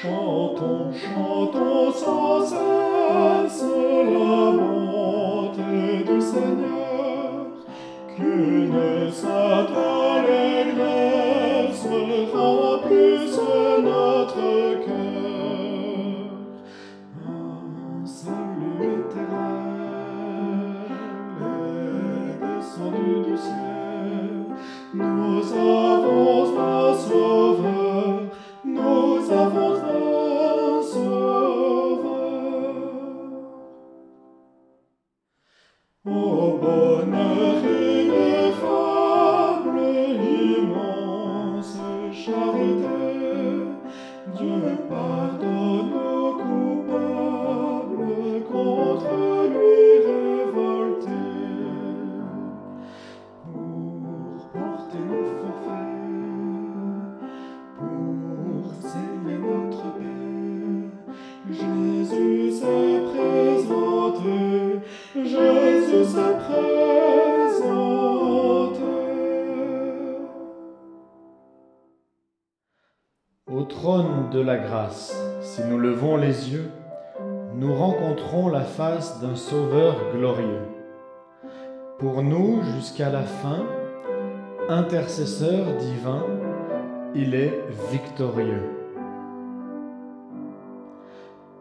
Chantons, chantons sans cesse la bonté du Seigneur, qu'une sainte allégresse remplisse notre cœur. Un salut éternel est descendu du ciel, nous avons un sauveur, nous avons Jésus s'est présenté, Jésus s'est présenté. Au trône de la grâce, si nous levons les yeux, nous rencontrons la face d'un Sauveur glorieux. Pour nous, jusqu'à la fin, intercesseur divin, il est victorieux.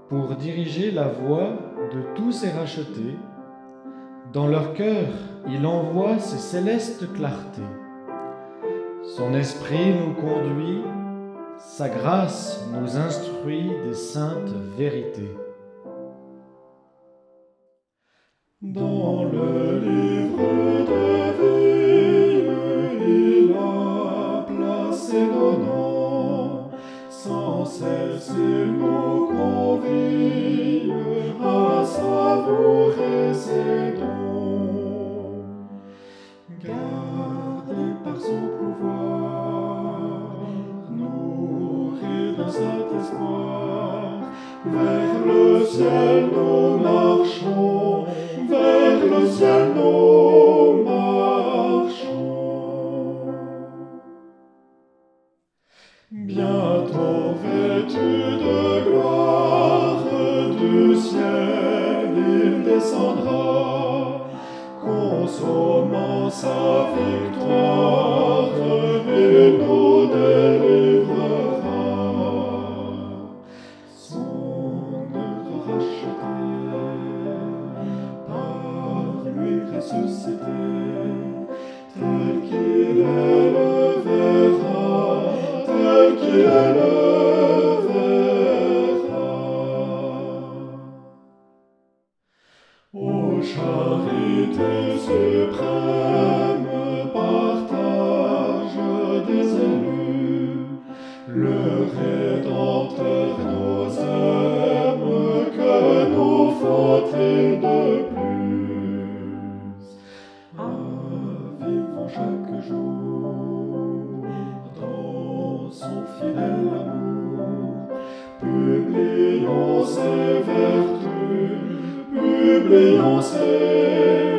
Pour diriger la voie de tous ces rachetés, dans leur cœur, il envoie ses célestes clartés. Son esprit nous conduit, sa grâce nous instruit des saintes vérités. Vers le ciel nous marchons, vers le ciel nous marchons. Bientôt vêtu de gloire du ciel, il descendra, consommant sa victoire, suprême, partage des élus, le Rédempteur nous aime, que nous faut-il de plus? Vivons chaque jour dans son fidèle amour, publions ses vertus, publions ses